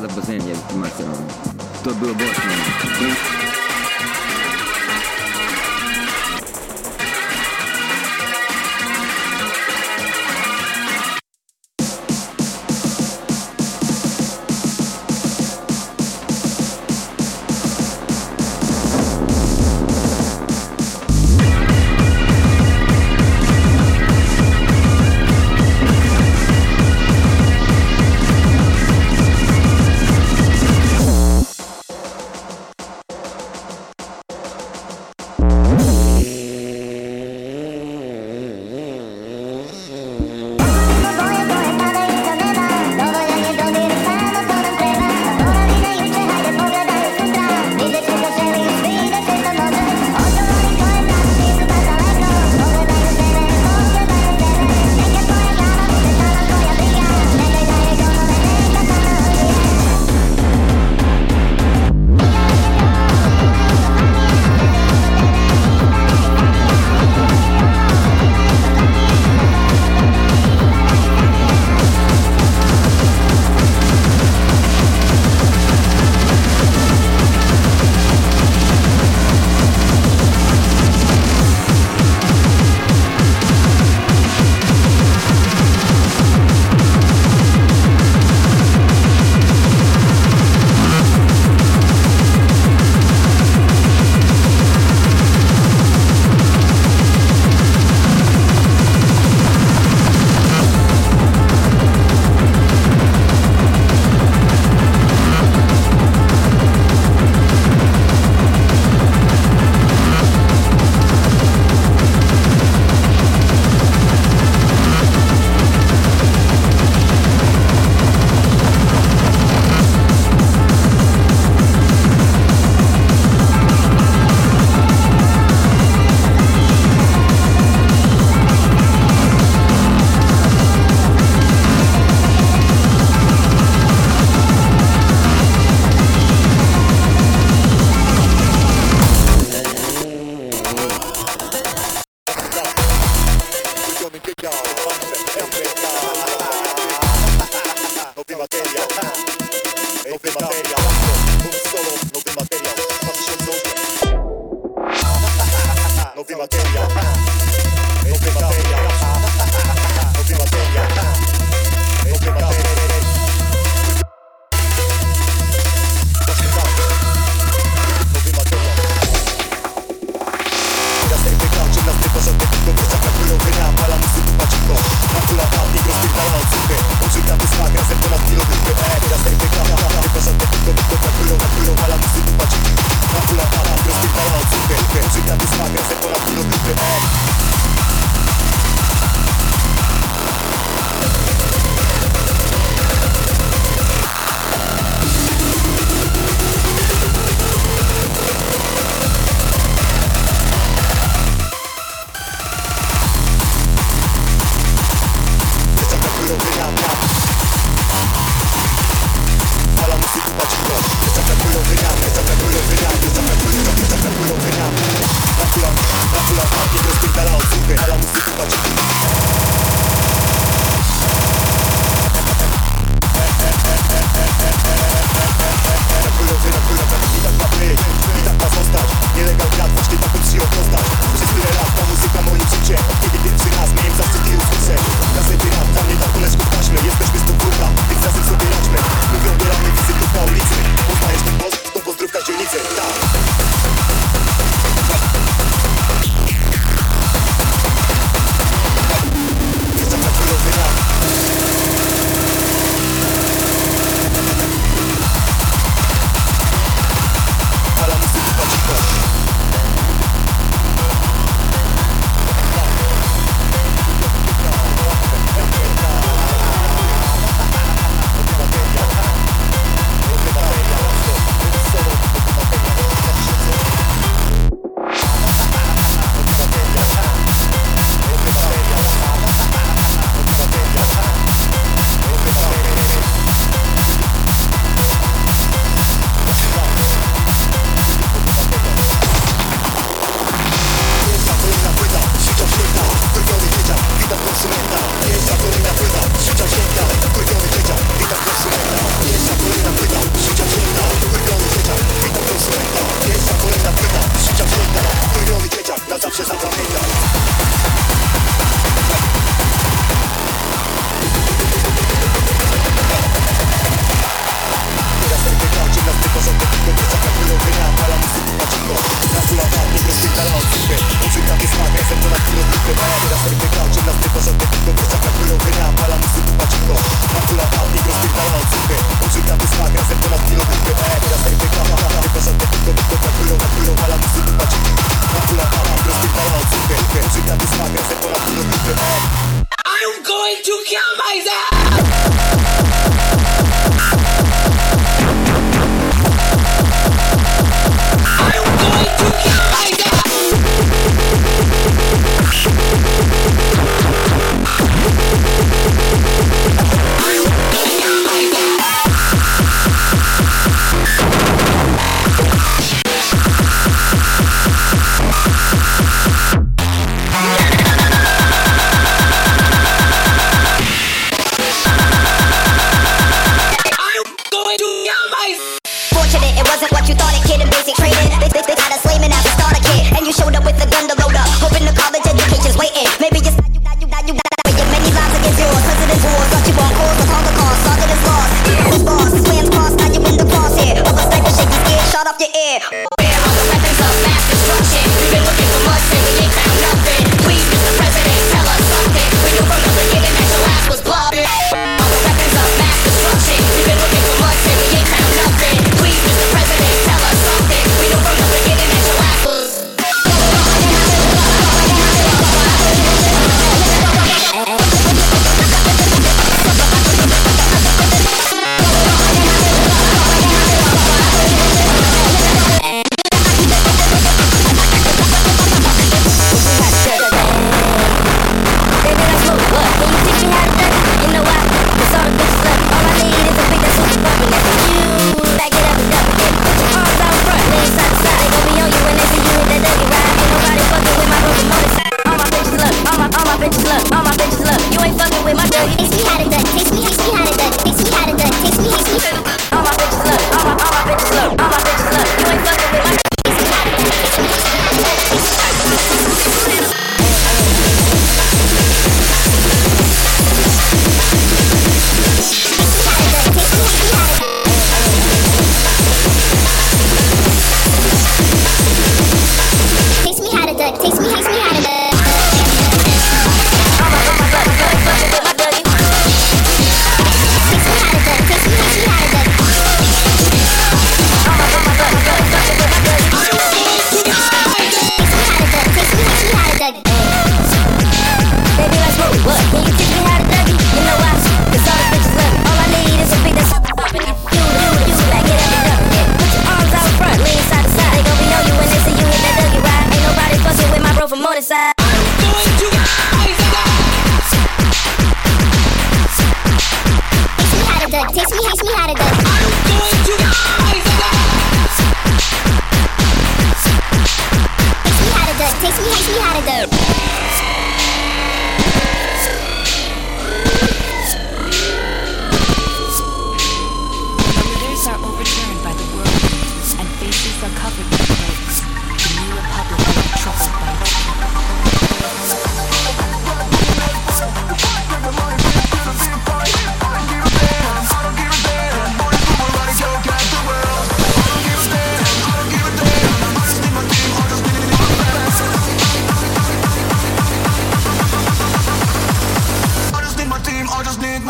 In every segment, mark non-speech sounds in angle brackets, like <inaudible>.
100%.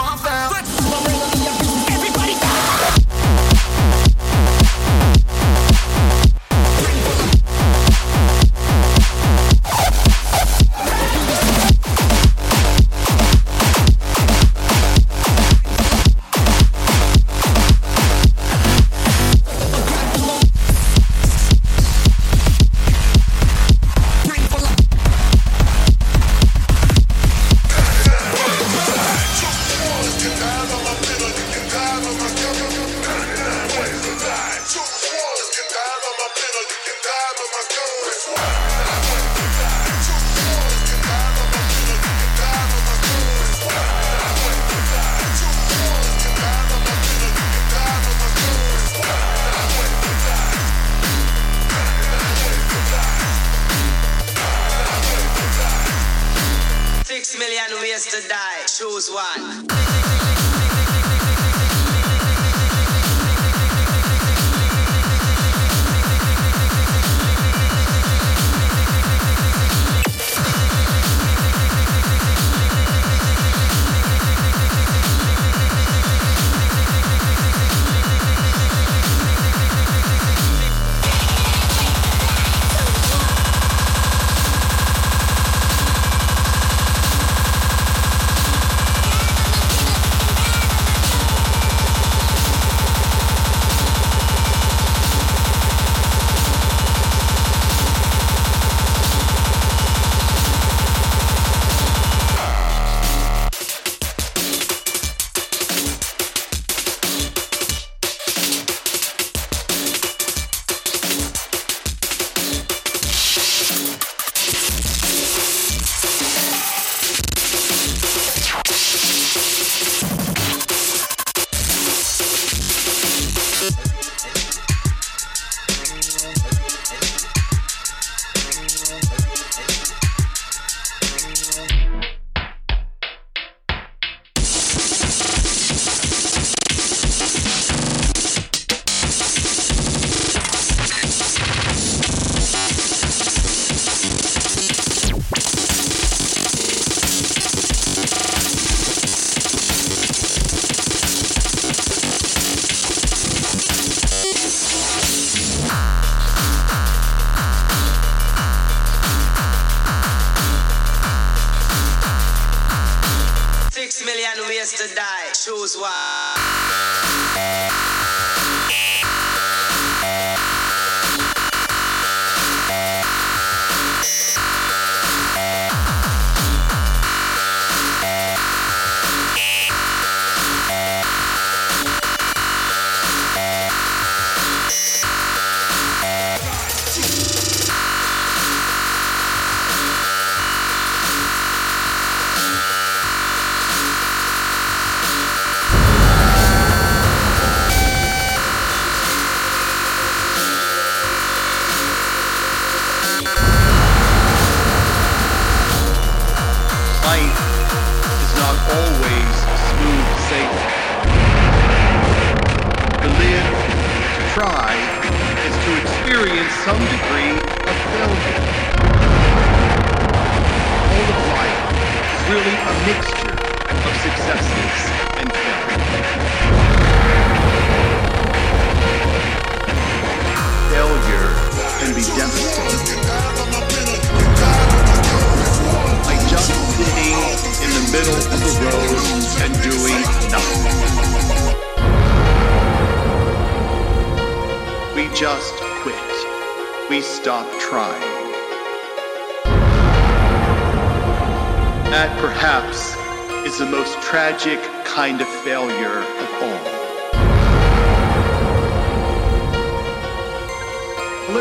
motherfucker.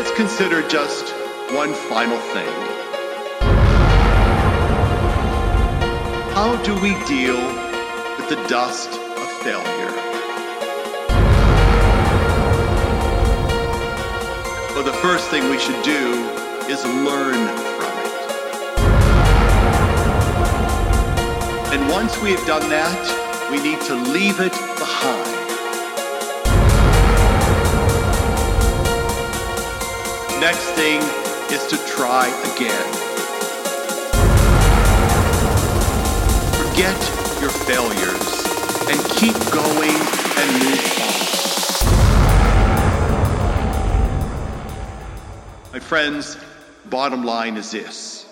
Let's consider just one final thing. How do we deal with the dust of failure? Well, the first thing we should do is learn from it. And once we have done that, we need to leave it behind. Next thing is to try again. Forget your failures and keep going and move on. My friends, bottom line is this.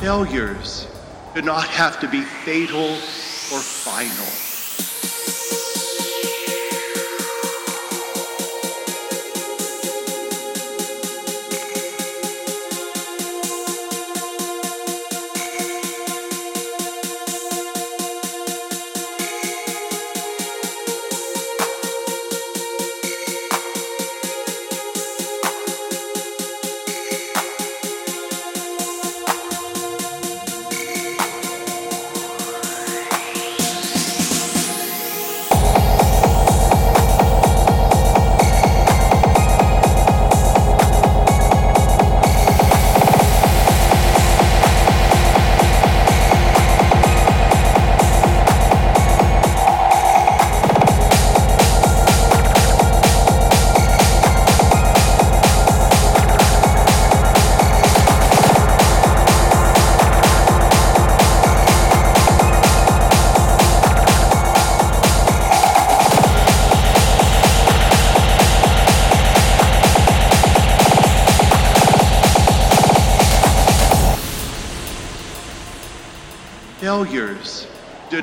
Failures do not have to be fatal or final.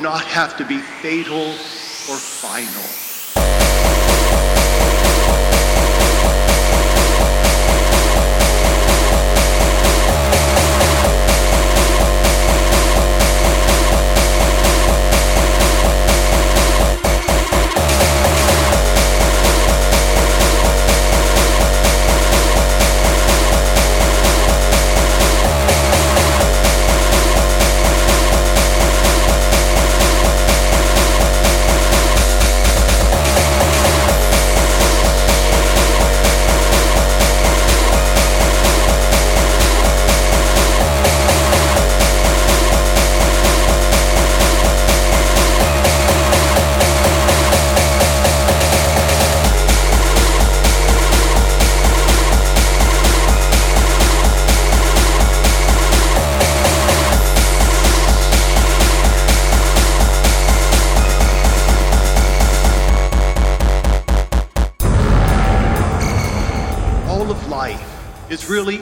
Not have to be fatal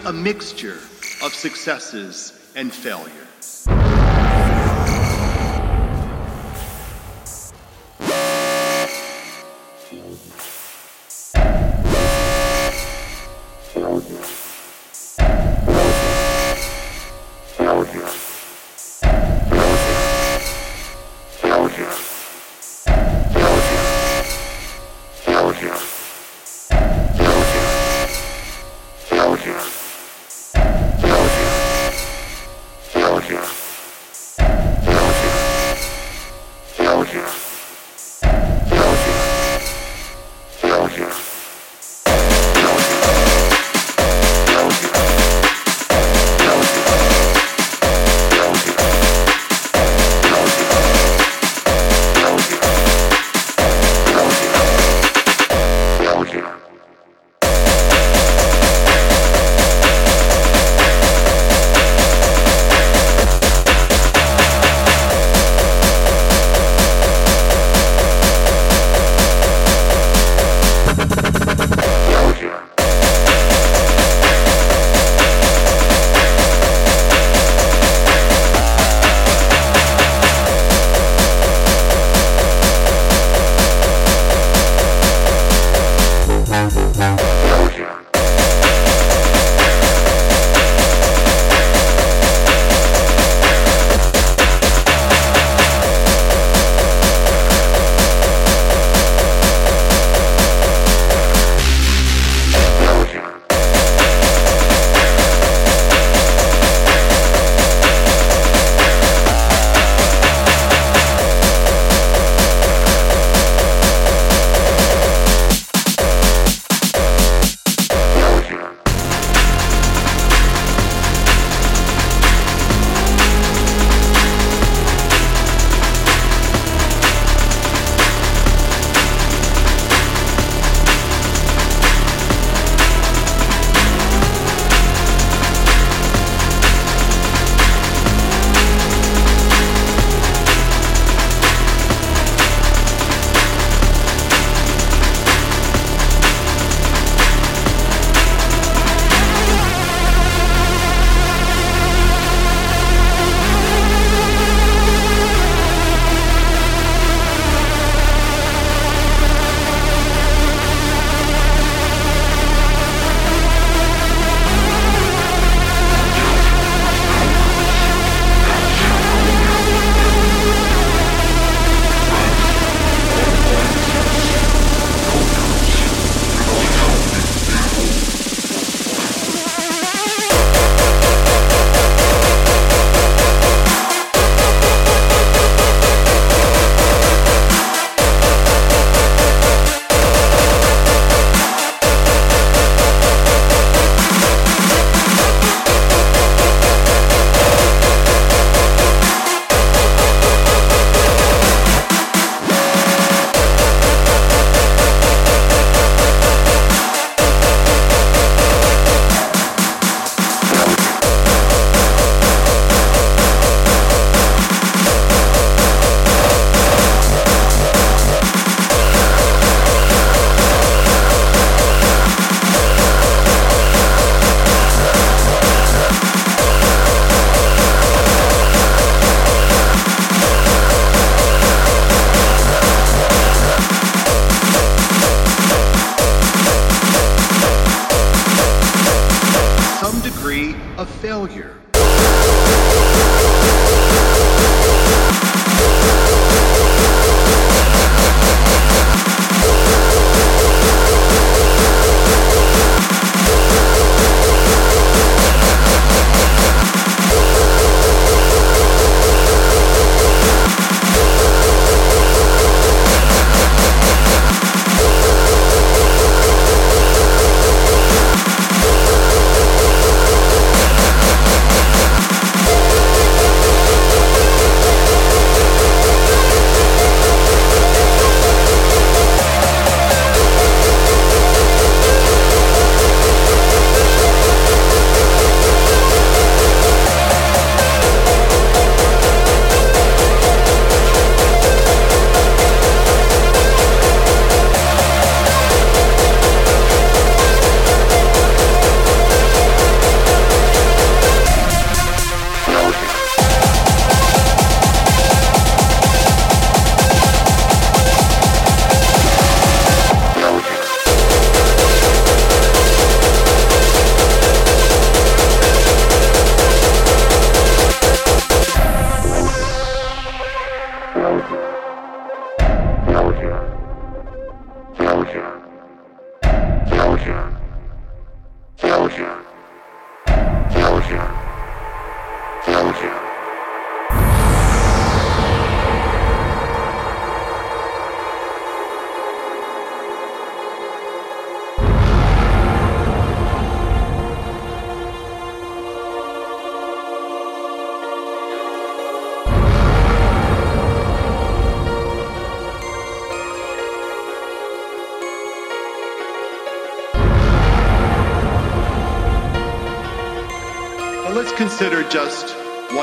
a mixture of successes and failure.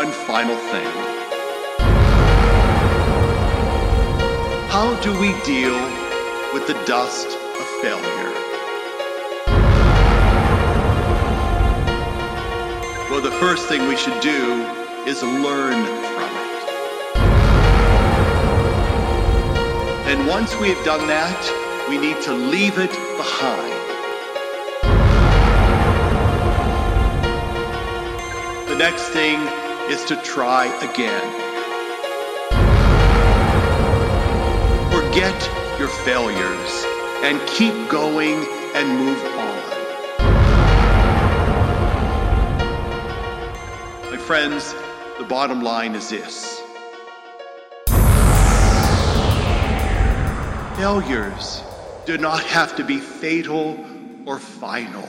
one final thing. How do we deal with the dust of failure? Well, the first thing we should do is learn from it. And once we have done that, we need to leave it behind. The next thing is to try again. Forget your failures and keep going and move on. My friends, the bottom line is this failures do not have to be fatal or final.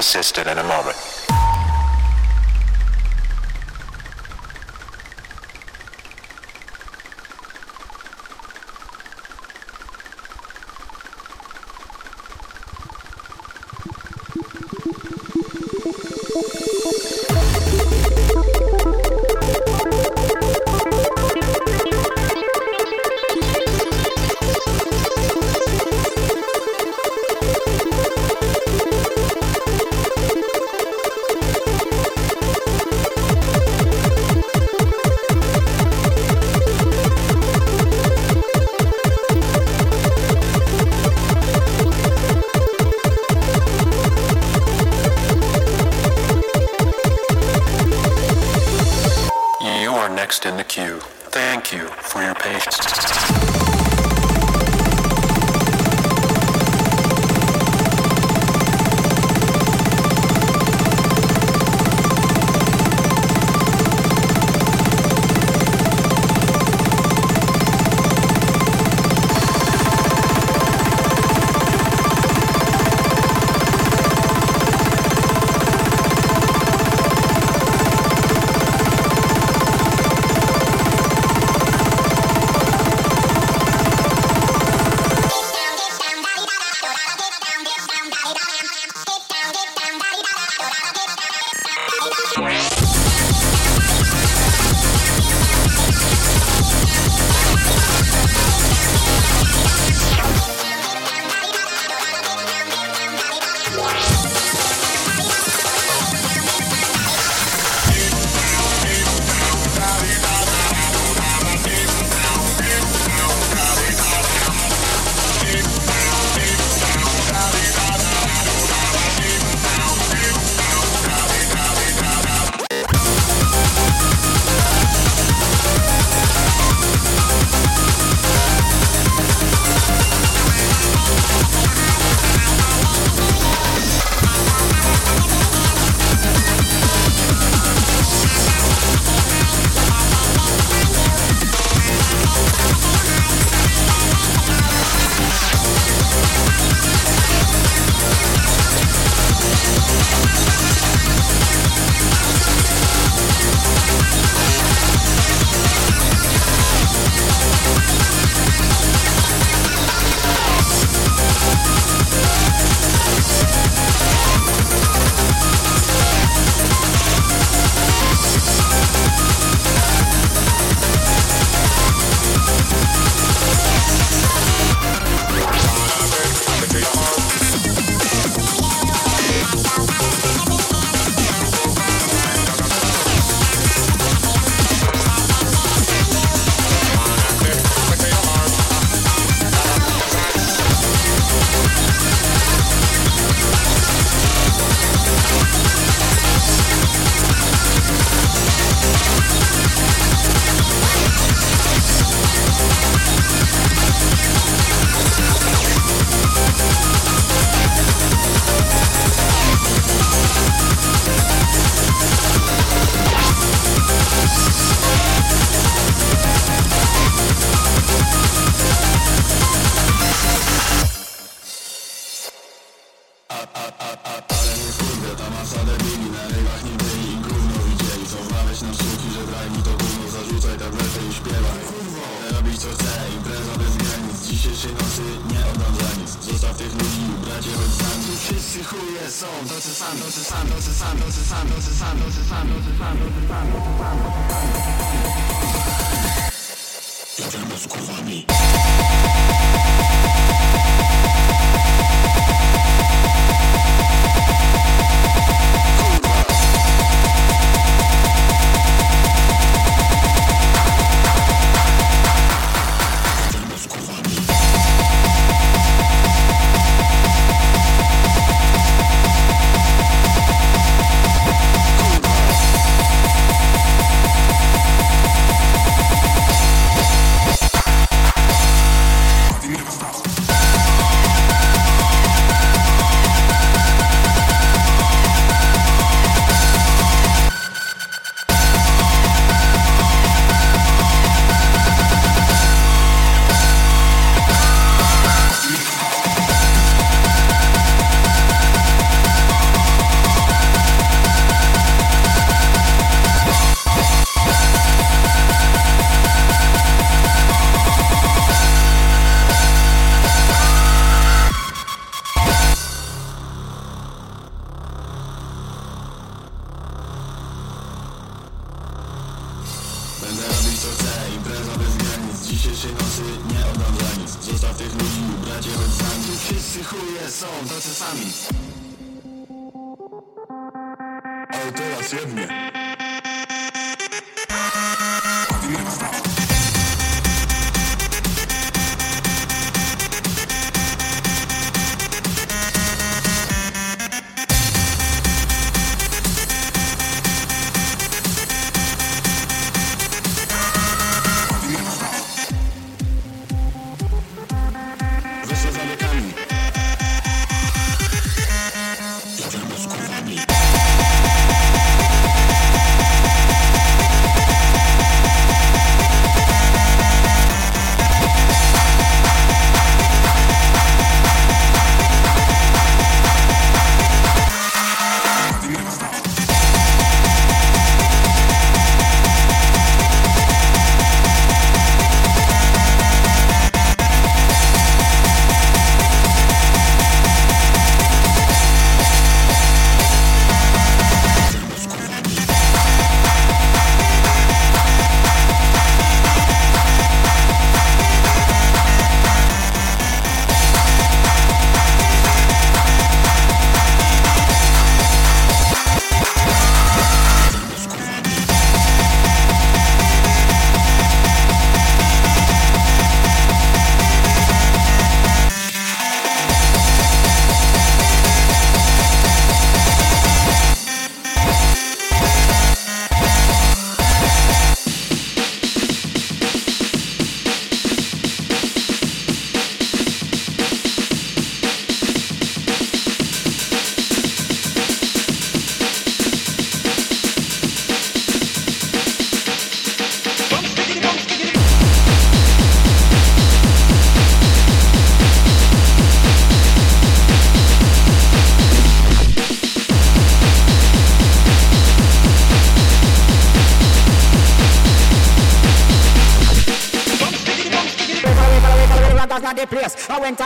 assisted and annoyed.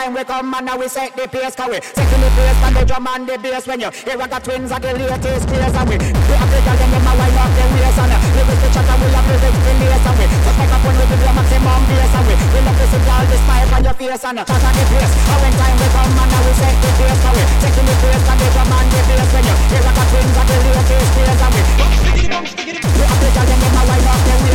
Time we come and now we set the pace, cause we setting the pace and the drum and the bass. When you hear what the twins are the latest craze and we we have to tell them a wind up their waist and uh, lyrics to chat and we have lyrics to lace and we just make up when we give you maximum bass and we we love to see all the smile on your face and uh, that's not the place. And when time we come and now we set the pace, cause we setting the pace and the drum and the bass. When you hear what the twins are the latest craze and we we have to tell them a wind up their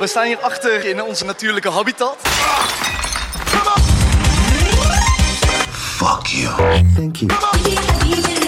We staan hier achter in onze natuurlijke habitat. Fuck you. Thank you.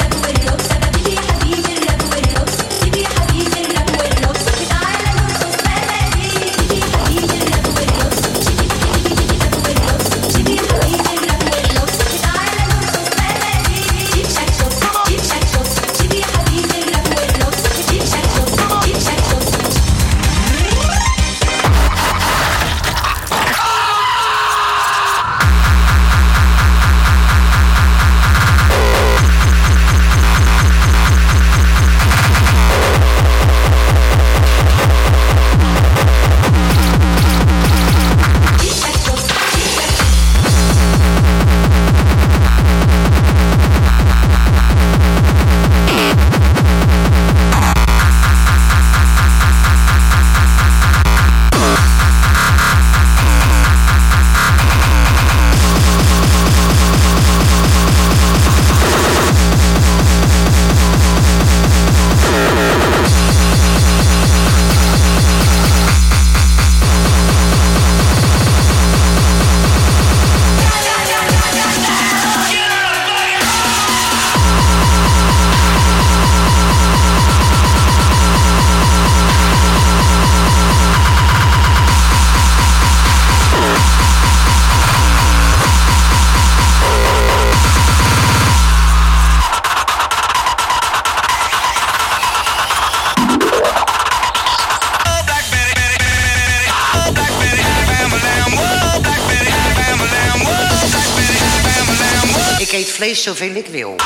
Zoveel ik wil.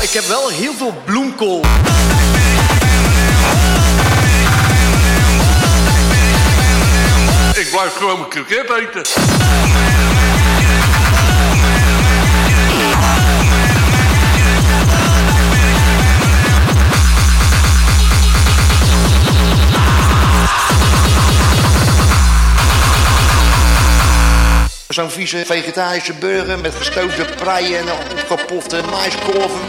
Ik heb wel heel veel bloemkool. Ik blijf gewoon mijn kroket eten. Zo'n vieze vegetarische burger met gestoofde preien en opgepofte maiskorven.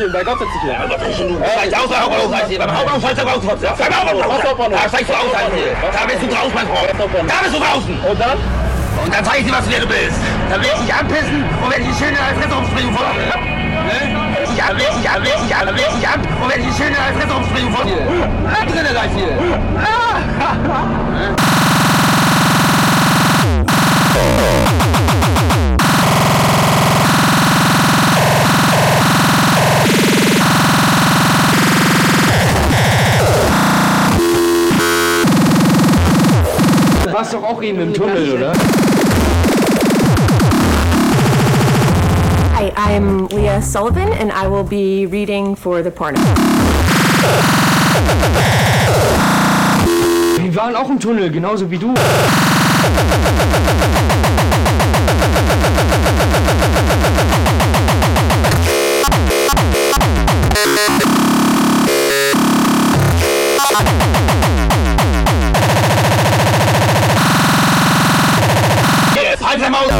Ich hier! Bei Gott setz dich hin! Bei Gott setz dich hin! Steigst aus, beim Hauptbahnhof, ich dir! Beim Hauptbahnhof steigst du raus! Beim Hauptbahnhof! Da steigst du aus, ich dir! Da bist du draußen, mein Freund! Da bist du draußen! Und dann? Und dann zeig ich dir, was du bist! Dann werde ich dich anpissen und werde ich die schöne Fresse umspringen von dir! Ich ab, ich ab, ich ab, ich ab und werde ich die schöne Fresse umspringen von dir! Da drinnen gleich hier! Du <laughs> <laughs> warst doch auch eben im Tunnel, oder? Hi, I'm Leah Sullivan, and I will be reading for the porno. Wir waren auch im Tunnel, genauso wie du. Halt dein Maul!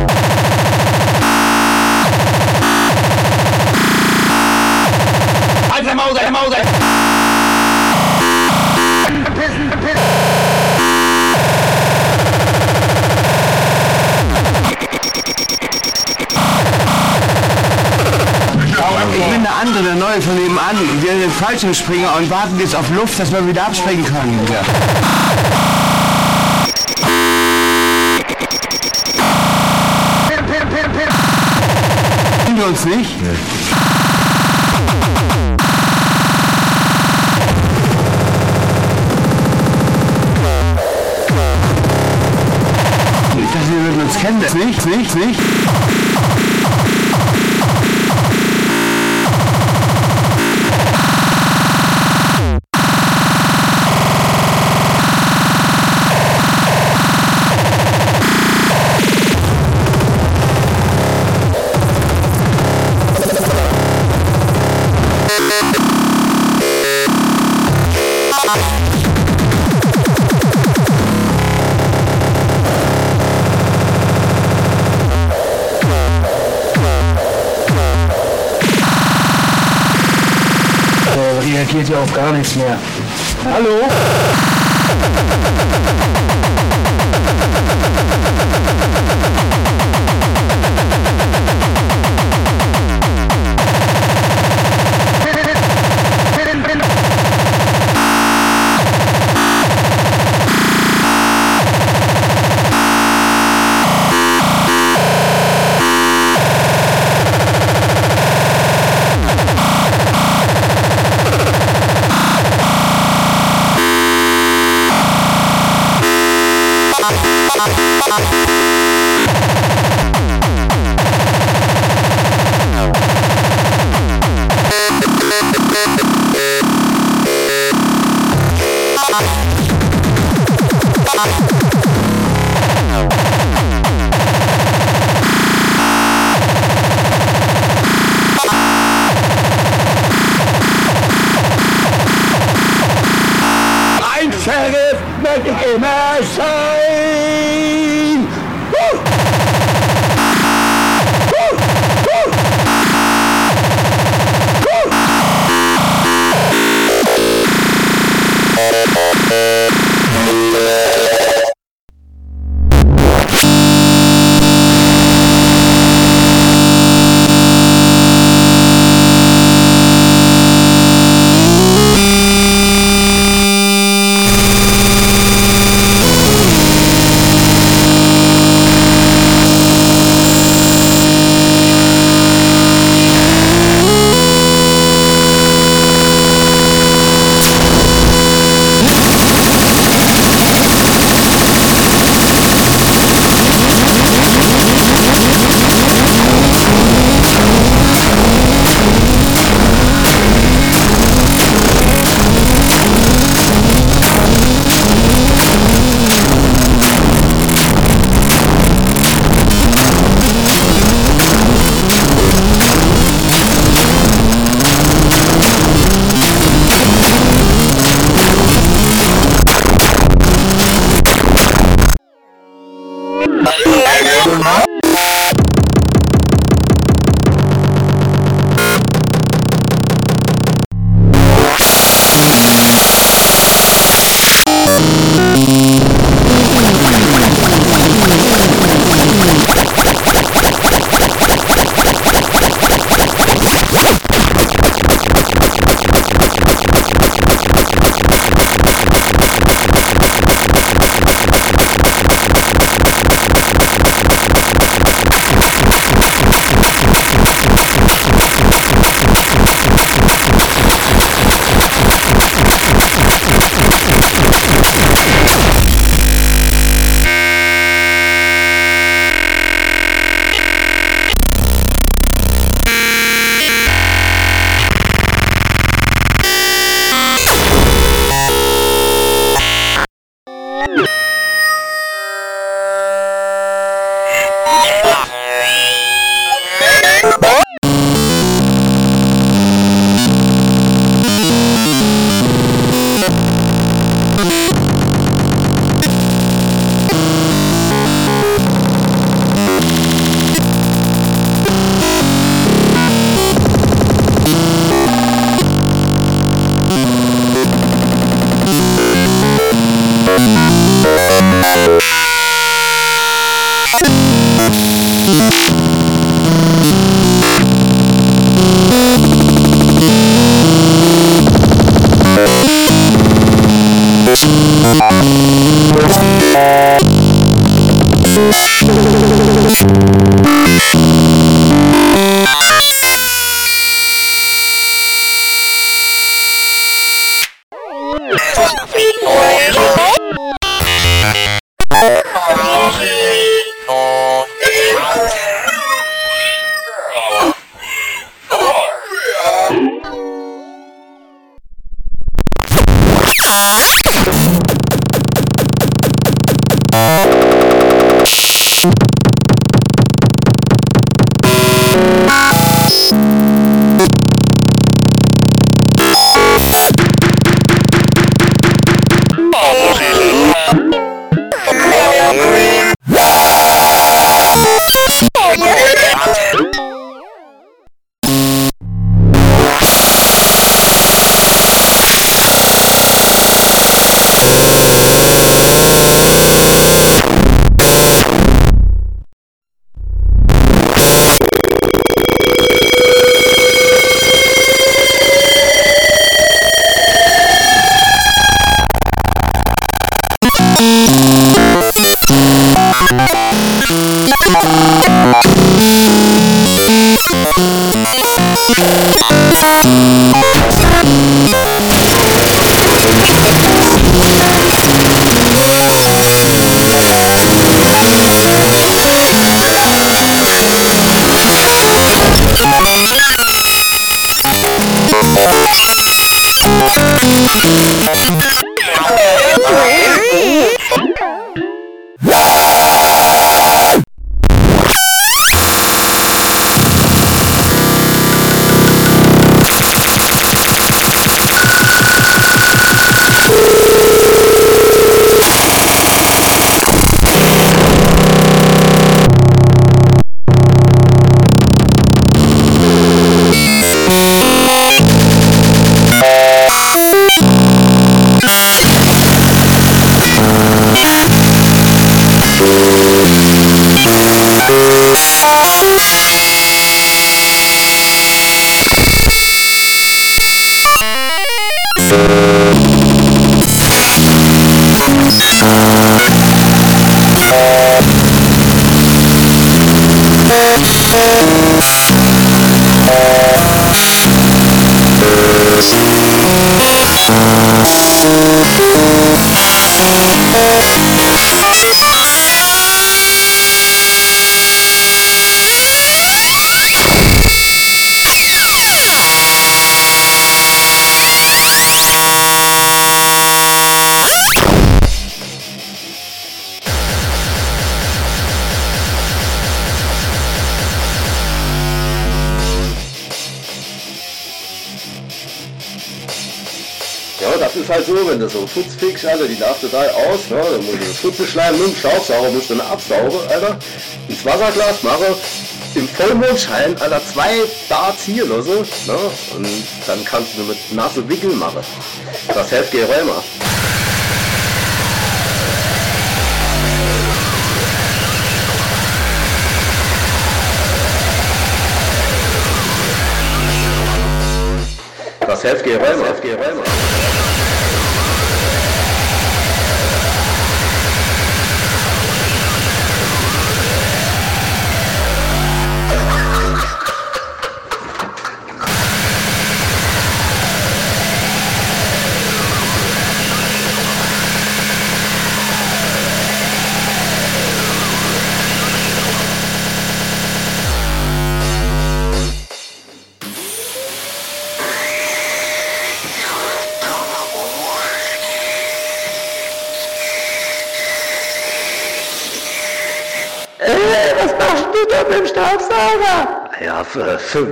Halt dein Maul, dein Maul! Ich bin der andere, der Neue von nebenan. Wir sind Fallschirmspringer und warten jetzt auf Luft, dass wir wieder abspringen können. Ja. Wir uns nicht? Ich dachte, wir würden uns kennen. Nicht, nicht, nicht. Ja auf gar nichts mehr. Hallo? Bye. So futzfix, Alter, die darf total aus, ne? Dann muss ich das Futzelschleim mit dem Staubsauger, musst du dann absaugen, Alter, ins Wasserglas mache, im Vollmondschein, Alter, zwei Darts hier lasse, ne? Und dann kannst du mit nasse Wickel machen. Das hilft dir Rheuma. Das hilft dir Rheuma. Das hilft dir Rheuma.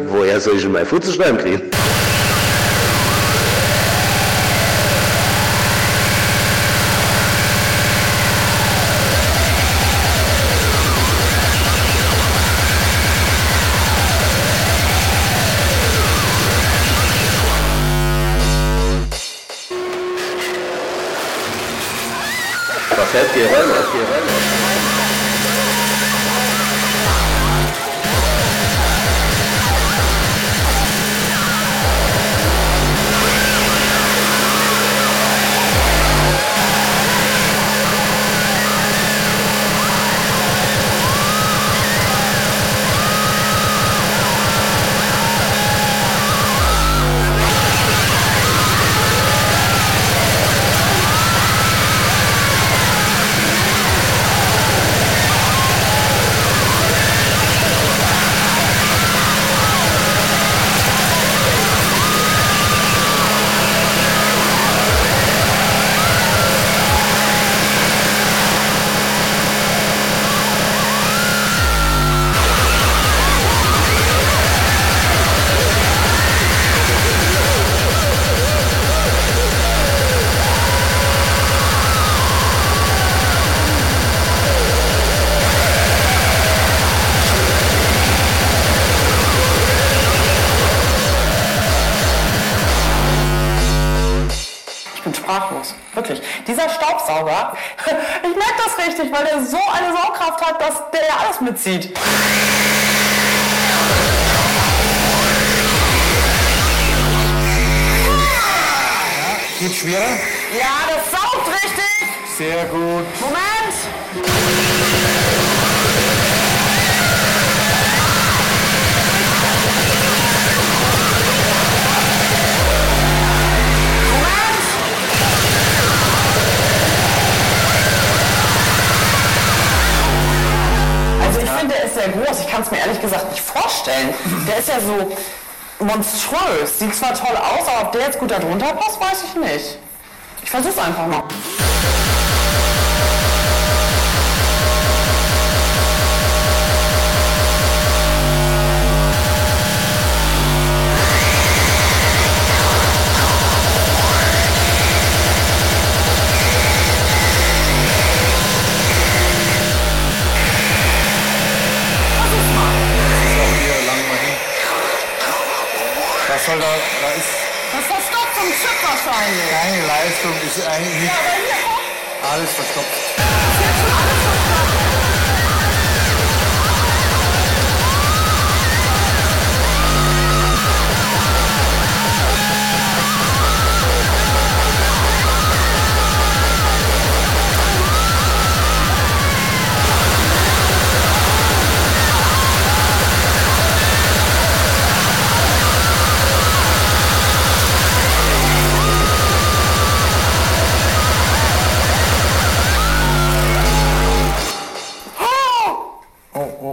vojażeśmy w utrzymki. Parfait, Pierre. Staubsauger, ich merke das richtig, weil der so eine Saugkraft hat, dass der ja alles mitzieht. Geht schwerer? Ja, das saugt richtig. Sehr gut. Moment. Sehr groß. Ich kann es mir ehrlich gesagt nicht vorstellen. Der ist ja so monströs. Sieht zwar toll aus, aber ob der jetzt gut da drunter passt, weiß ich nicht. Ich versuch's einfach mal. Soll da, da ist Das ist Stopp zum Chip wahrscheinlich. keine Leistung, ist eigentlich nicht Ja, aber hier, guck. alles verstopft.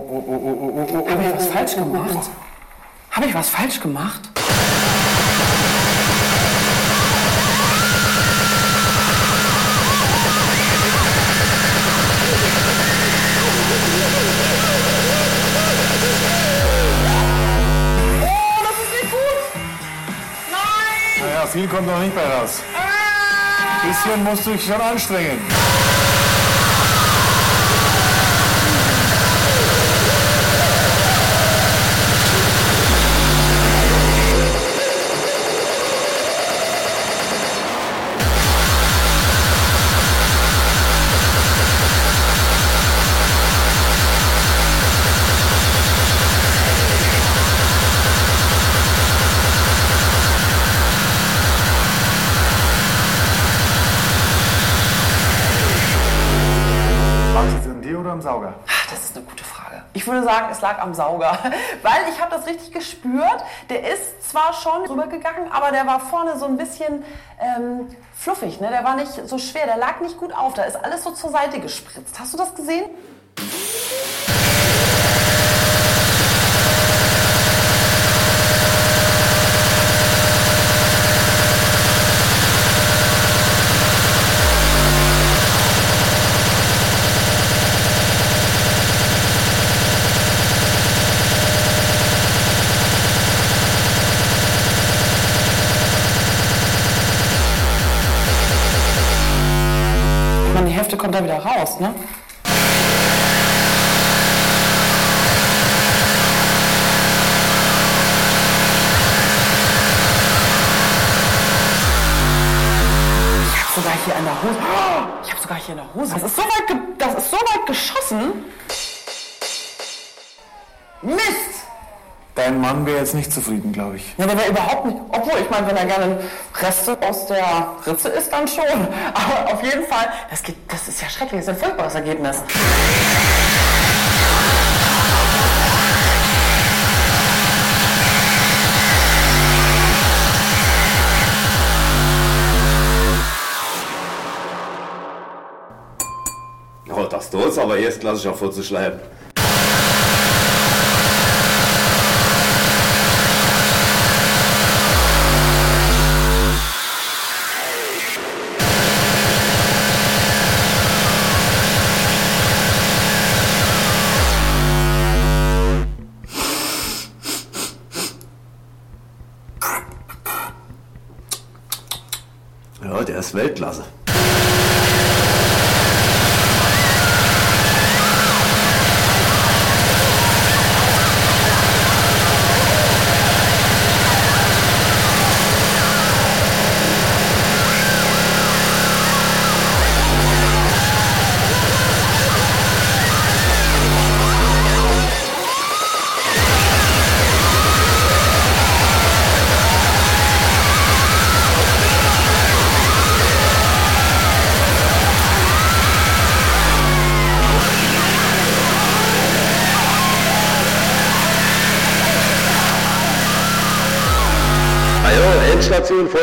Oh, oh, oh, oh, oh, oh, oh, oh, Habe ich was falsch gemacht? Habe ich was falsch gemacht? Oh, das ist nicht gut. Nein. Naja, viel kommt noch nicht bei raus. Bisschen musst du dich schon anstrengen. Ich würde sagen, es lag am Sauger, <laughs> weil ich habe das richtig gespürt. Der ist zwar schon rübergegangen, aber der war vorne so ein bisschen ähm, fluffig. Ne? Der war nicht so schwer, der lag nicht gut auf. Da ist alles so zur Seite gespritzt. Hast du das gesehen? Wieder raus, ne? Sogar hier an der Hose. Ich habe sogar hier in der Hose. Das ist so weit, das ist so weit geschossen. Mist! Dein Mann wäre jetzt nicht zufrieden, glaube ich. Ja, der wäre überhaupt nicht. Obwohl, ich meine, wenn er gerne Reste aus der Ritze isst, dann schon. <laughs> Aber auf jeden Fall, das, geht, das ist ja schrecklich, das ist ein furchtbares Ergebnis. Oh, das da ist aber erstklassig auch vorzuschleiben. Weltklasse.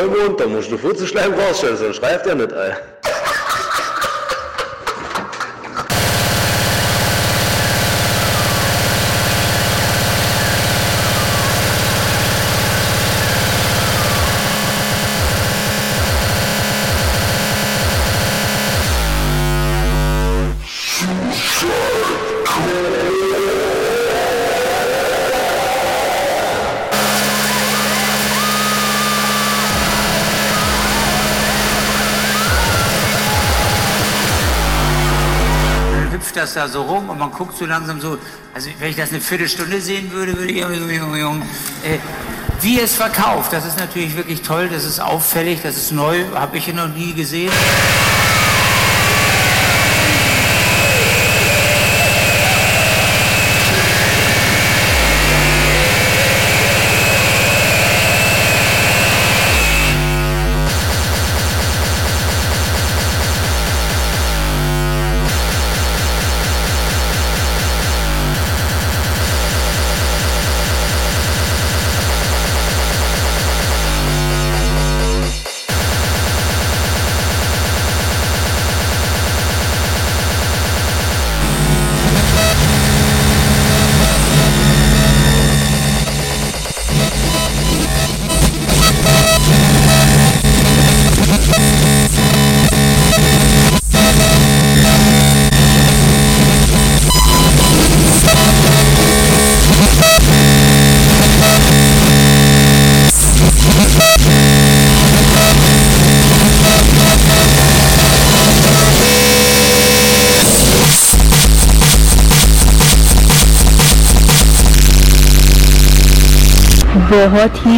Vollmond, da musst du Furzenschleim rausstellen, sonst schreibt er nicht ein. Da so rum und man guckt so langsam so, also wenn ich das eine Viertelstunde sehen würde, würde ich, äh, wie es verkauft, das ist natürlich wirklich toll, das ist auffällig, das ist neu, habe ich noch nie gesehen.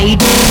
side.